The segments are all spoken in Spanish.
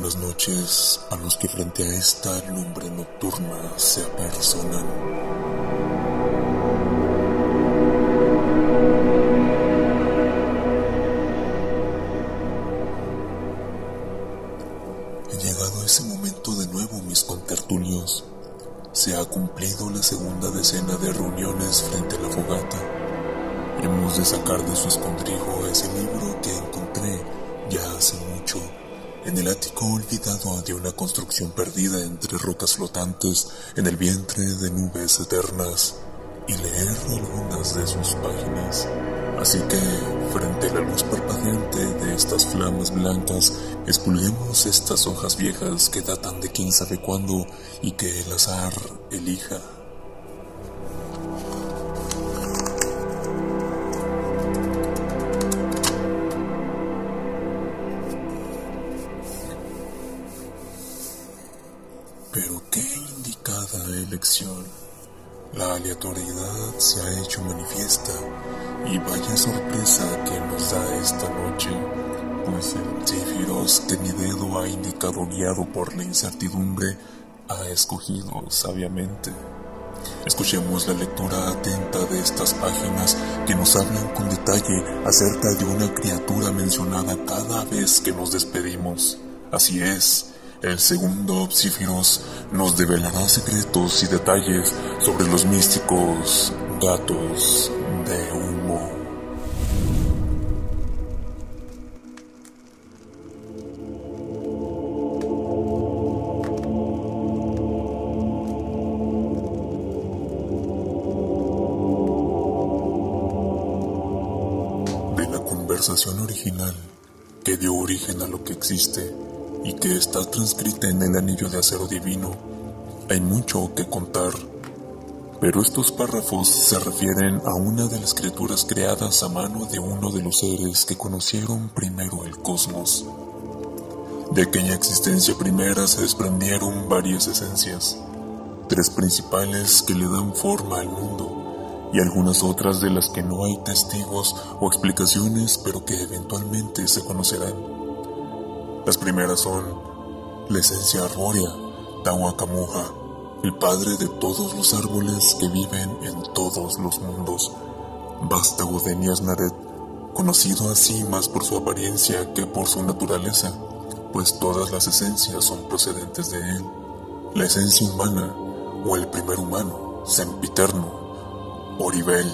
buenas noches a los que frente a esta lumbre nocturna se apersonan. Flotantes en el vientre de nubes eternas y leer algunas de sus páginas. Así que, frente a la luz parpadeante de estas flamas blancas, expulguemos estas hojas viejas que datan de quién sabe cuándo y que el azar elija. La aleatoriedad se ha hecho manifiesta y vaya sorpresa que nos da esta noche, pues el Tifiros que mi dedo ha indicado guiado por la incertidumbre ha escogido sabiamente. Escuchemos la lectura atenta de estas páginas que nos hablan con detalle acerca de una criatura mencionada cada vez que nos despedimos. Así es, el segundo Psífiros nos develará secretos y detalles sobre los místicos gatos de humo. De la conversación original que dio origen a lo que existe, y que está transcrita en el anillo de acero divino, hay mucho que contar. Pero estos párrafos se refieren a una de las criaturas creadas a mano de uno de los seres que conocieron primero el cosmos. De aquella existencia primera se desprendieron varias esencias, tres principales que le dan forma al mundo y algunas otras de las que no hay testigos o explicaciones pero que eventualmente se conocerán. Las primeras son la esencia arbórea, Tahuacamuja, el padre de todos los árboles que viven en todos los mundos. Vástago de Niasnaret, conocido así más por su apariencia que por su naturaleza, pues todas las esencias son procedentes de él. La esencia humana, o el primer humano, Sempiterno, Oribel,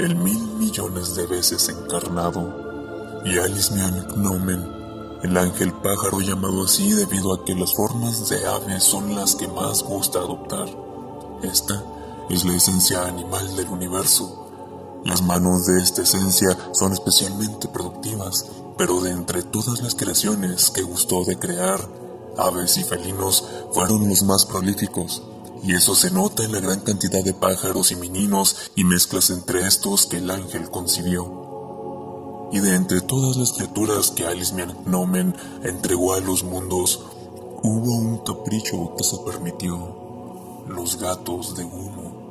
el mil millones de veces encarnado, y Alismian Gnomen, el ángel pájaro llamado así debido a que las formas de ave son las que más gusta adoptar. Esta es la esencia animal del universo. Las manos de esta esencia son especialmente productivas, pero de entre todas las creaciones que gustó de crear, aves y felinos fueron los más prolíficos. Y eso se nota en la gran cantidad de pájaros y meninos y mezclas entre estos que el ángel concibió y de entre todas las criaturas que Alismian Nomen entregó a los mundos, hubo un capricho que se permitió, los gatos de humo.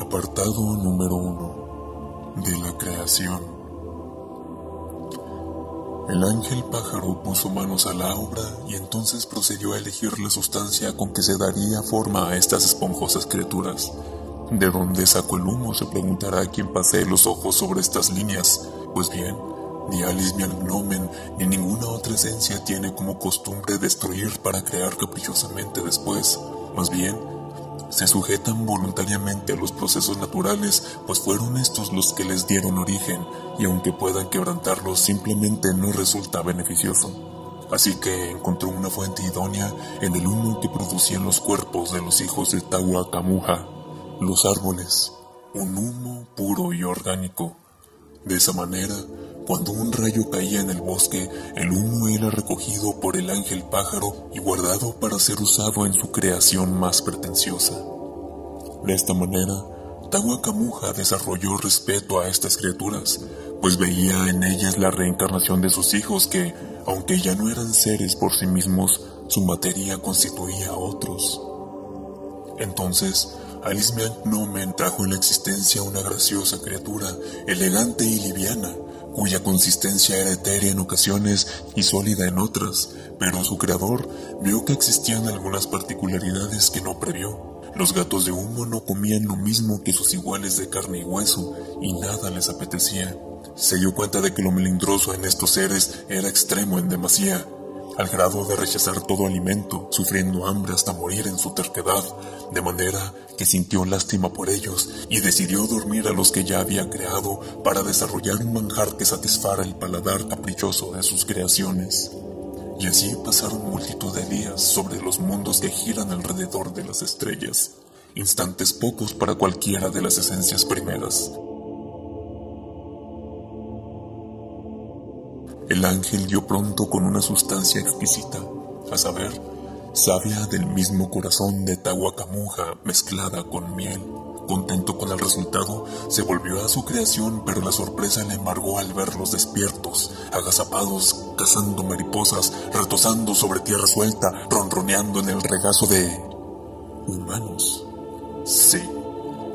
Apartado número uno de la creación. El ángel pájaro puso manos a la obra y entonces procedió a elegir la sustancia con que se daría forma a estas esponjosas criaturas. ¿De dónde sacó el humo? Se preguntará quien pase los ojos sobre estas líneas. Pues bien, ni Alice ni Gnomen ni ninguna otra esencia tiene como costumbre destruir para crear caprichosamente después. Más bien, se sujetan voluntariamente a los procesos naturales, pues fueron estos los que les dieron origen, y aunque puedan quebrantarlos, simplemente no resulta beneficioso. Así que encontró una fuente idónea en el humo que producían los cuerpos de los hijos de Tahuacamuja, los árboles, un humo puro y orgánico. De esa manera, cuando un rayo caía en el bosque, el humo era recogido por el ángel pájaro y guardado para ser usado en su creación más pretenciosa. De esta manera, Tahuacamuja desarrolló respeto a estas criaturas, pues veía en ellas la reencarnación de sus hijos que, aunque ya no eran seres por sí mismos, su materia constituía a otros. Entonces, Alice Nomen trajo en la existencia una graciosa criatura, elegante y liviana, cuya consistencia era etérea en ocasiones y sólida en otras, pero su creador vio que existían algunas particularidades que no previó. Los gatos de humo no comían lo mismo que sus iguales de carne y hueso, y nada les apetecía. Se dio cuenta de que lo melindroso en estos seres era extremo en demasía, al grado de rechazar todo alimento, sufriendo hambre hasta morir en su terquedad, de manera que sintió lástima por ellos y decidió dormir a los que ya había creado para desarrollar un manjar que satisfara el paladar caprichoso de sus creaciones. Y así pasaron multitud de días sobre los mundos que giran alrededor de las estrellas, instantes pocos para cualquiera de las esencias primeras. El ángel dio pronto con una sustancia exquisita, a saber, savia del mismo corazón de Tahuacamuja mezclada con miel. Contento con el resultado, se volvió a su creación, pero la sorpresa le embargó al verlos despiertos, agazapados, cazando mariposas, retosando sobre tierra suelta, ronroneando en el regazo de... humanos. Sí,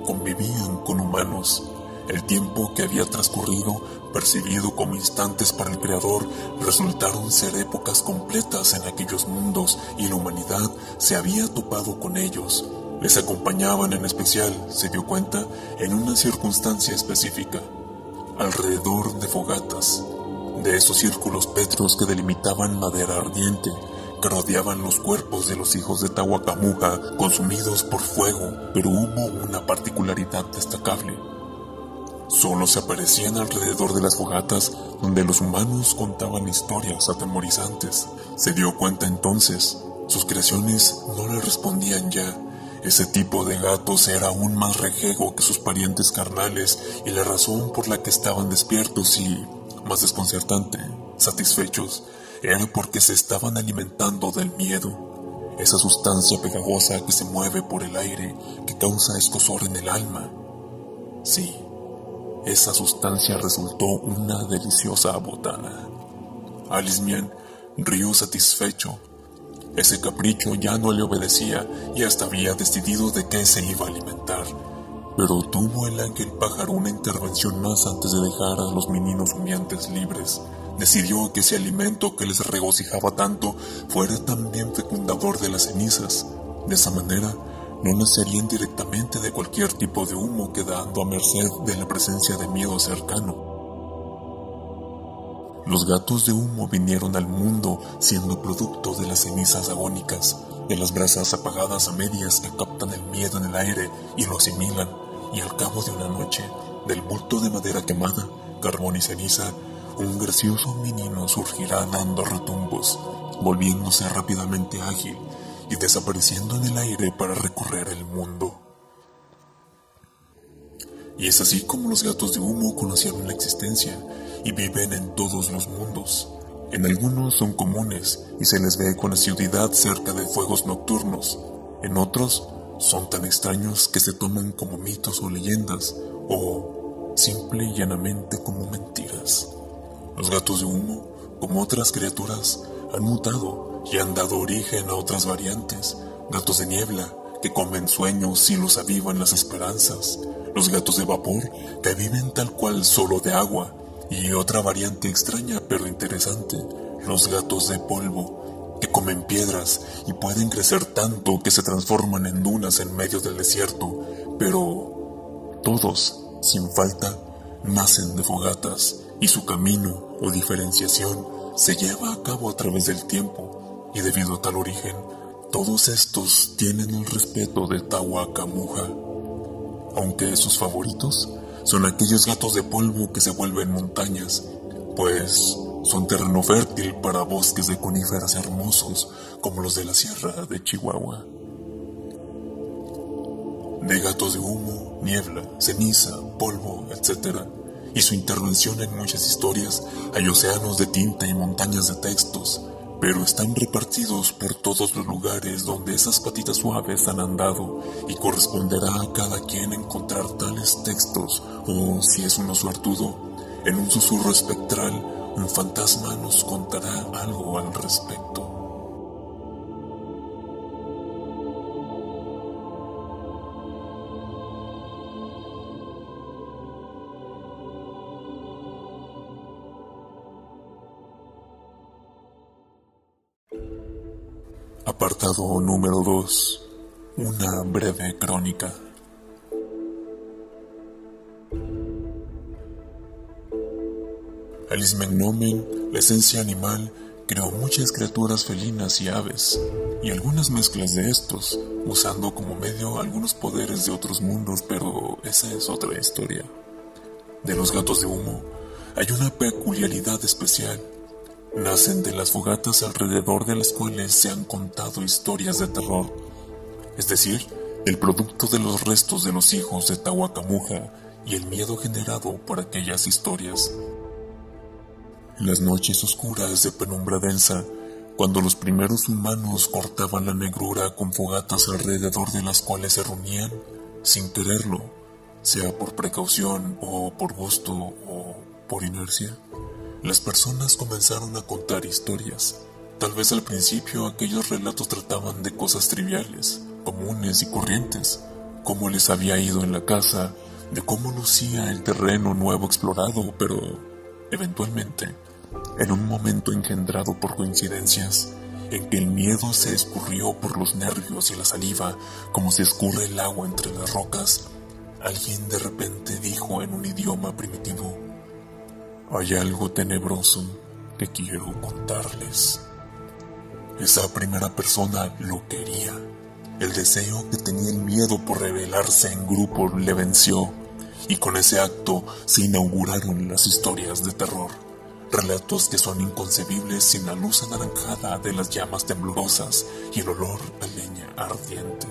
convivían con humanos. El tiempo que había transcurrido percibido como instantes para el Creador, resultaron ser épocas completas en aquellos mundos y la humanidad se había topado con ellos. Les acompañaban en especial, se dio cuenta, en una circunstancia específica, alrededor de fogatas, de esos círculos petros que delimitaban madera ardiente, que rodeaban los cuerpos de los hijos de Tahuacamuja consumidos por fuego, pero hubo una particularidad destacable. Solo se aparecían alrededor de las fogatas donde los humanos contaban historias atemorizantes. Se dio cuenta entonces, sus creaciones no le respondían ya. Ese tipo de gatos era aún más rejego que sus parientes carnales y la razón por la que estaban despiertos y, más desconcertante, satisfechos, era porque se estaban alimentando del miedo, esa sustancia pegajosa que se mueve por el aire, que causa escosor en el alma. Sí, esa sustancia resultó una deliciosa botana. Alismian rió satisfecho. Ese capricho ya no le obedecía y hasta había decidido de qué se iba a alimentar. Pero tuvo el ángel pájaro una intervención más antes de dejar a los meninos humeantes libres. Decidió que ese alimento que les regocijaba tanto fuera también fecundador de las cenizas. De esa manera, no nacerían directamente de cualquier tipo de humo quedando a merced de la presencia de miedo cercano. Los gatos de humo vinieron al mundo siendo producto de las cenizas agónicas, de las brasas apagadas a medias que captan el miedo en el aire y lo asimilan, y al cabo de una noche, del bulto de madera quemada, carbón y ceniza, un gracioso menino surgirá dando retumbos, volviéndose rápidamente ágil y desapareciendo en el aire para recorrer el mundo. Y es así como los gatos de humo conocieron la existencia y viven en todos los mundos. En algunos son comunes y se les ve con asiduidad cerca de fuegos nocturnos. En otros son tan extraños que se toman como mitos o leyendas o simple y llanamente como mentiras. Los gatos de humo, como otras criaturas, han mutado y han dado origen a otras variantes, gatos de niebla, que comen sueños y los avivan las esperanzas, los gatos de vapor, que viven tal cual solo de agua, y otra variante extraña pero interesante, los gatos de polvo, que comen piedras y pueden crecer tanto que se transforman en dunas en medio del desierto, pero todos, sin falta, nacen de fogatas y su camino o diferenciación se lleva a cabo a través del tiempo y debido a tal origen, todos estos tienen el respeto de Tahuacamuja, aunque sus favoritos son aquellos gatos de polvo que se vuelven montañas, pues son terreno fértil para bosques de coníferas hermosos como los de la sierra de Chihuahua. De gatos de humo, niebla, ceniza, polvo, etc. Y su intervención en muchas historias hay océanos de tinta y montañas de textos, pero están repartidos por todos los lugares donde esas patitas suaves han andado y corresponderá a cada quien encontrar tales textos o, si es uno suertudo, en un susurro espectral un fantasma nos contará algo al respecto. Número 2. Una breve crónica. El ismegnomen, la esencia animal, creó muchas criaturas felinas y aves, y algunas mezclas de estos, usando como medio algunos poderes de otros mundos, pero esa es otra historia. De los gatos de humo, hay una peculiaridad especial. Nacen de las fogatas alrededor de las cuales se han contado historias de terror, es decir, el producto de los restos de los hijos de Tahuacamuja y el miedo generado por aquellas historias. En las noches oscuras de penumbra densa, cuando los primeros humanos cortaban la negrura con fogatas alrededor de las cuales se reunían, sin quererlo, sea por precaución o por gusto o por inercia, las personas comenzaron a contar historias. Tal vez al principio aquellos relatos trataban de cosas triviales, comunes y corrientes, cómo les había ido en la casa, de cómo lucía el terreno nuevo explorado, pero eventualmente en un momento engendrado por coincidencias, en que el miedo se escurrió por los nervios y la saliva como se escurre el agua entre las rocas, alguien de repente dijo en un idioma primitivo, hay algo tenebroso que quiero contarles. Esa primera persona lo quería. El deseo que tenía el miedo por revelarse en grupo le venció y con ese acto se inauguraron las historias de terror relatos que son inconcebibles sin la luz anaranjada de las llamas temblorosas y el olor a leña ardiente.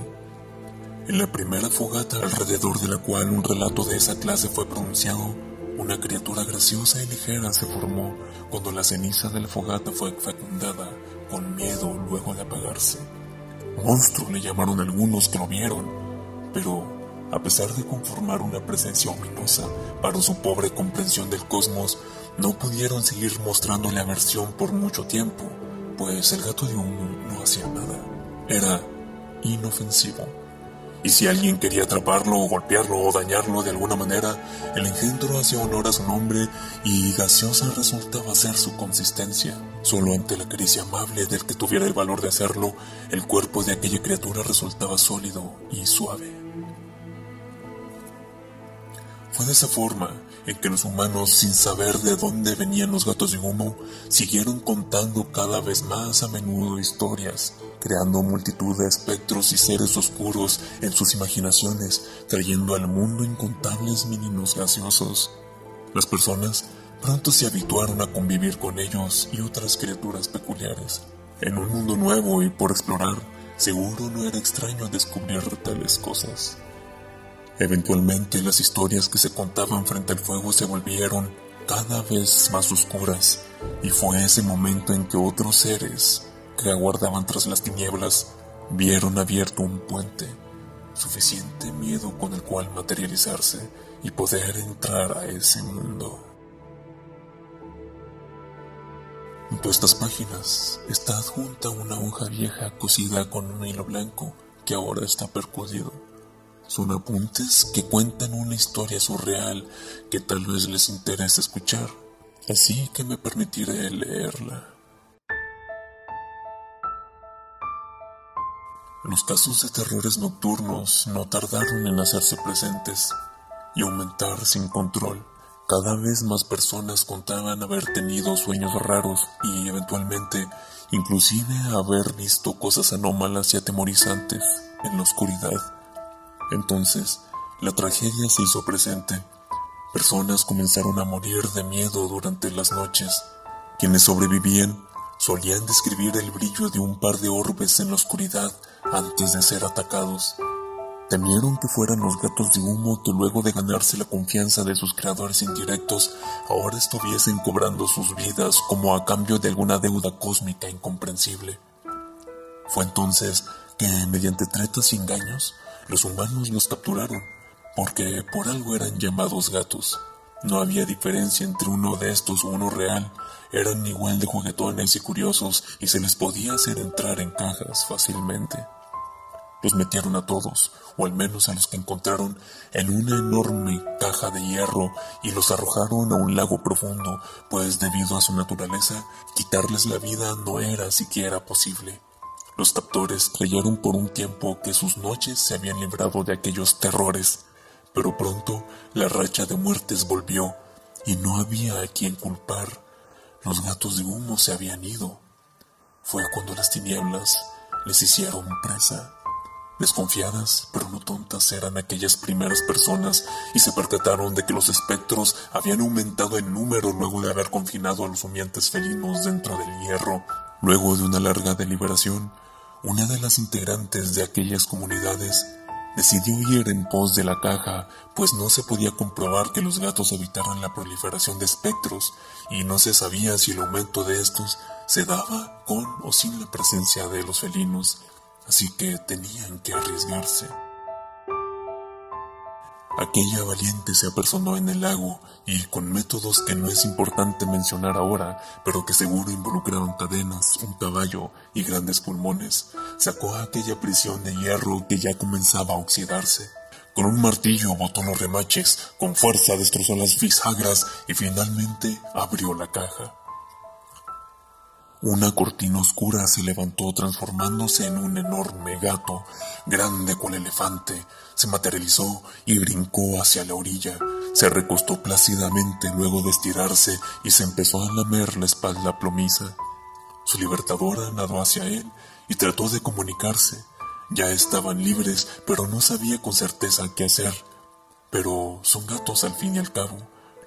En la primera fogata alrededor de la cual un relato de esa clase fue pronunciado, una criatura graciosa y ligera se formó cuando la ceniza de la fogata fue fecundada con miedo luego de apagarse. Monstruo le llamaron algunos que lo vieron, pero a pesar de conformar una presencia ominosa para su pobre comprensión del cosmos, no pudieron seguir mostrándole aversión por mucho tiempo, pues el gato de humo no hacía nada. Era inofensivo. Y si alguien quería atraparlo o golpearlo o dañarlo de alguna manera, el engendro hacía honor a su nombre y gaseosa resultaba ser su consistencia. Solo ante la caricia amable del que tuviera el valor de hacerlo, el cuerpo de aquella criatura resultaba sólido y suave. Fue de esa forma en que los humanos, sin saber de dónde venían los gatos de humo, siguieron contando cada vez más a menudo historias, creando multitud de espectros y seres oscuros en sus imaginaciones, trayendo al mundo incontables meninos gaseosos. Las personas pronto se habituaron a convivir con ellos y otras criaturas peculiares. En un mundo nuevo y por explorar, seguro no era extraño descubrir tales cosas. Eventualmente las historias que se contaban frente al fuego se volvieron cada vez más oscuras y fue ese momento en que otros seres que aguardaban tras las tinieblas vieron abierto un puente, suficiente miedo con el cual materializarse y poder entrar a ese mundo. Junto a estas páginas está adjunta una hoja vieja cosida con un hilo blanco que ahora está percudido son apuntes que cuentan una historia surreal que tal vez les interese escuchar, así que me permitiré leerla. Los casos de terrores nocturnos no tardaron en hacerse presentes y aumentar sin control. Cada vez más personas contaban haber tenido sueños raros y eventualmente inclusive haber visto cosas anómalas y atemorizantes en la oscuridad. Entonces, la tragedia se hizo presente. Personas comenzaron a morir de miedo durante las noches. Quienes sobrevivían solían describir el brillo de un par de orbes en la oscuridad antes de ser atacados. Temieron que fueran los gatos de humo que luego de ganarse la confianza de sus creadores indirectos, ahora estuviesen cobrando sus vidas como a cambio de alguna deuda cósmica incomprensible. Fue entonces que, mediante tretas y engaños, los humanos los capturaron, porque por algo eran llamados gatos. No había diferencia entre uno de estos o uno real, eran igual de juguetones y curiosos y se les podía hacer entrar en cajas fácilmente. Los metieron a todos, o al menos a los que encontraron, en una enorme caja de hierro y los arrojaron a un lago profundo, pues debido a su naturaleza, quitarles la vida no era siquiera posible. Los captores creyeron por un tiempo que sus noches se habían librado de aquellos terrores, pero pronto la racha de muertes volvió y no había a quien culpar. Los gatos de humo se habían ido. Fue cuando las tinieblas les hicieron presa. Desconfiadas, pero no tontas, eran aquellas primeras personas y se percataron de que los espectros habían aumentado en número luego de haber confinado a los humeantes felinos dentro del hierro. Luego de una larga deliberación, una de las integrantes de aquellas comunidades decidió ir en pos de la caja, pues no se podía comprobar que los gatos evitaran la proliferación de espectros, y no se sabía si el aumento de estos se daba con o sin la presencia de los felinos, así que tenían que arriesgarse. Aquella valiente se apersonó en el lago y con métodos que no es importante mencionar ahora, pero que seguro involucraban cadenas, un caballo y grandes pulmones, sacó a aquella prisión de hierro que ya comenzaba a oxidarse. Con un martillo botó los remaches, con fuerza destrozó las bisagras y finalmente abrió la caja. Una cortina oscura se levantó transformándose en un enorme gato, grande cual elefante. Se materializó y brincó hacia la orilla. Se recostó plácidamente luego de estirarse y se empezó a lamer la espalda plomiza. Su libertadora nadó hacia él y trató de comunicarse. Ya estaban libres, pero no sabía con certeza qué hacer. Pero son gatos al fin y al cabo.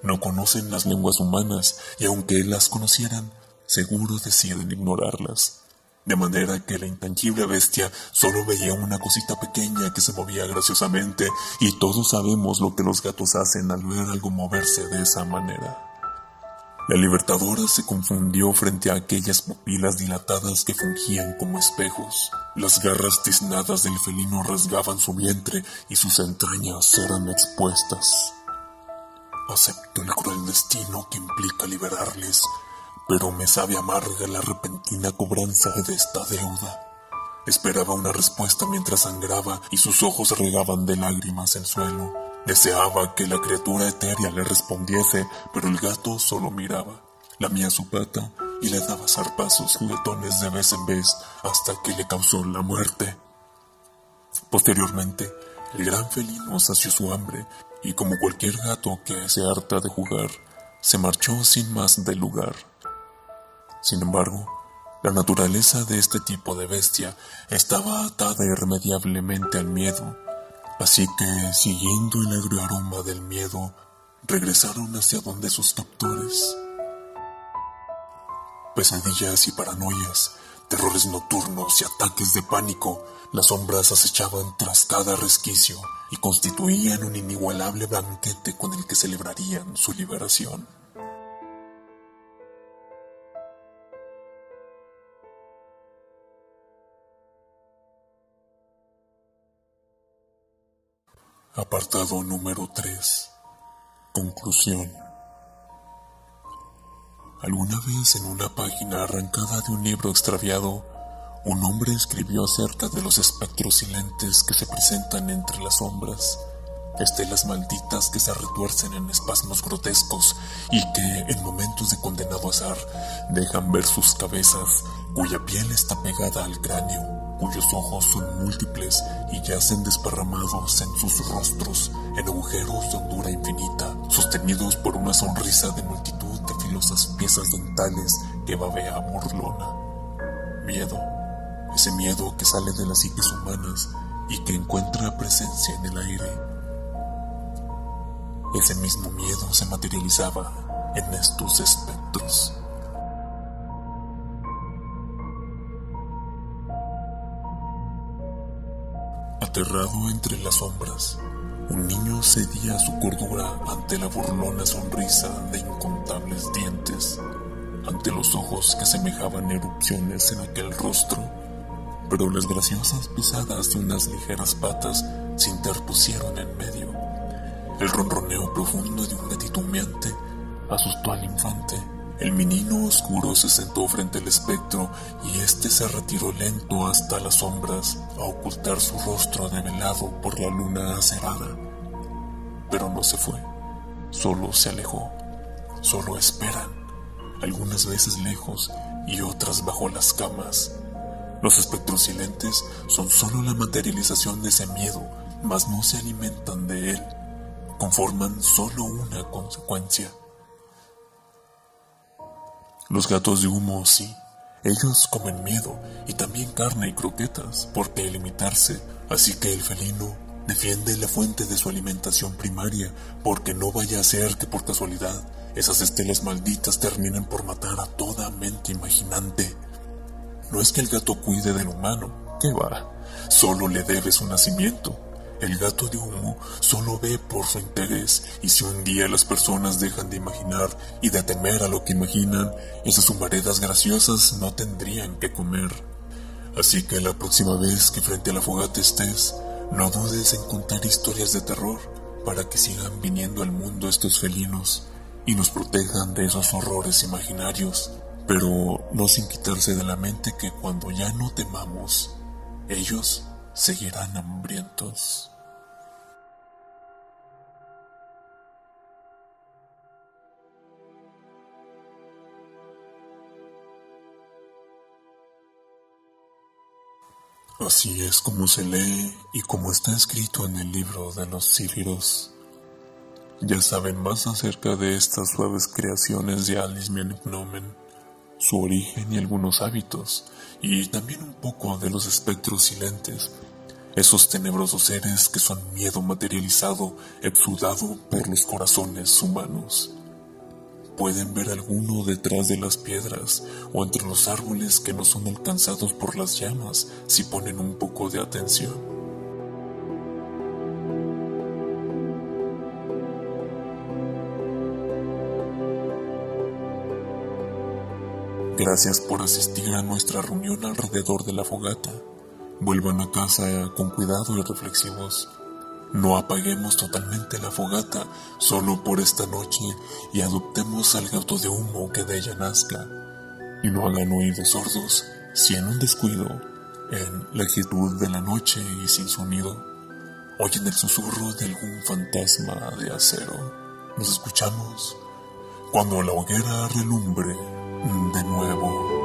No conocen las lenguas humanas y aunque las conocieran, seguro deciden ignorarlas. De manera que la intangible bestia solo veía una cosita pequeña que se movía graciosamente y todos sabemos lo que los gatos hacen al ver algo moverse de esa manera. La libertadora se confundió frente a aquellas pupilas dilatadas que fungían como espejos. Las garras tiznadas del felino rasgaban su vientre y sus entrañas eran expuestas. Acepto el cruel destino que implica liberarles pero me sabe amarga la repentina cobranza de esta deuda. Esperaba una respuesta mientras sangraba y sus ojos regaban de lágrimas el suelo. Deseaba que la criatura etérea le respondiese, pero el gato solo miraba, lamía su pata y le daba zarpazos juguetones de vez en vez hasta que le causó la muerte. Posteriormente, el gran felino sació su hambre y como cualquier gato que se harta de jugar, se marchó sin más del lugar. Sin embargo, la naturaleza de este tipo de bestia estaba atada irremediablemente al miedo, así que, siguiendo el agrio aroma del miedo, regresaron hacia donde sus captores. Pesadillas y paranoias, terrores nocturnos y ataques de pánico, las sombras acechaban tras cada resquicio y constituían un inigualable banquete con el que celebrarían su liberación. Apartado número 3. Conclusión. Alguna vez en una página arrancada de un libro extraviado, un hombre escribió acerca de los espectros silentes que se presentan entre las sombras, estelas malditas que se retuercen en espasmos grotescos y que, en momentos de condenado azar, dejan ver sus cabezas, cuya piel está pegada al cráneo cuyos ojos son múltiples y yacen desparramados en sus rostros, en agujeros de hondura infinita, sostenidos por una sonrisa de multitud de filosas piezas dentales que babea burlona. Miedo, ese miedo que sale de las psiques humanas y que encuentra presencia en el aire. Ese mismo miedo se materializaba en estos espectros. Aterrado entre las sombras, un niño cedía su cordura ante la burlona sonrisa de incontables dientes, ante los ojos que semejaban erupciones en aquel rostro, pero las graciosas pisadas de unas ligeras patas se interpusieron en medio. El ronroneo profundo de un gatito asustó al infante el menino oscuro se sentó frente al espectro y éste se retiró lento hasta las sombras a ocultar su rostro develado por la luna acerada. Pero no se fue, solo se alejó, solo esperan, algunas veces lejos y otras bajo las camas. Los espectros silentes son solo la materialización de ese miedo, mas no se alimentan de él, conforman solo una consecuencia. Los gatos de humo sí, ellos comen miedo y también carne y croquetas, ¿por qué limitarse? Así que el felino defiende la fuente de su alimentación primaria, porque no vaya a ser que por casualidad esas estelas malditas terminen por matar a toda mente imaginante. No es que el gato cuide del humano, que va, solo le debe su nacimiento. El gato de humo solo ve por su interés y si un día las personas dejan de imaginar y de temer a lo que imaginan, esas humaredas graciosas no tendrían que comer. Así que la próxima vez que frente a la fogata estés, no dudes en contar historias de terror para que sigan viniendo al mundo estos felinos y nos protejan de esos horrores imaginarios, pero no sin quitarse de la mente que cuando ya no temamos, ellos seguirán hambrientos. Así es como se lee y como está escrito en el libro de los Círiros. Ya saben más acerca de estas suaves creaciones de Alice Gnomen, su origen y algunos hábitos, y también un poco de los espectros silentes, esos tenebrosos seres que son miedo materializado, exudado por los corazones humanos. Pueden ver alguno detrás de las piedras o entre los árboles que no son alcanzados por las llamas si ponen un poco de atención. Gracias por asistir a nuestra reunión alrededor de la fogata. Vuelvan a casa con cuidado y reflexivos. No apaguemos totalmente la fogata solo por esta noche y adoptemos al gato de humo que de ella nazca. Y no hagan oídos sordos si en un descuido, en la quietud de la noche y sin sonido, oyen el susurro de algún fantasma de acero. Nos escuchamos cuando la hoguera relumbre de nuevo.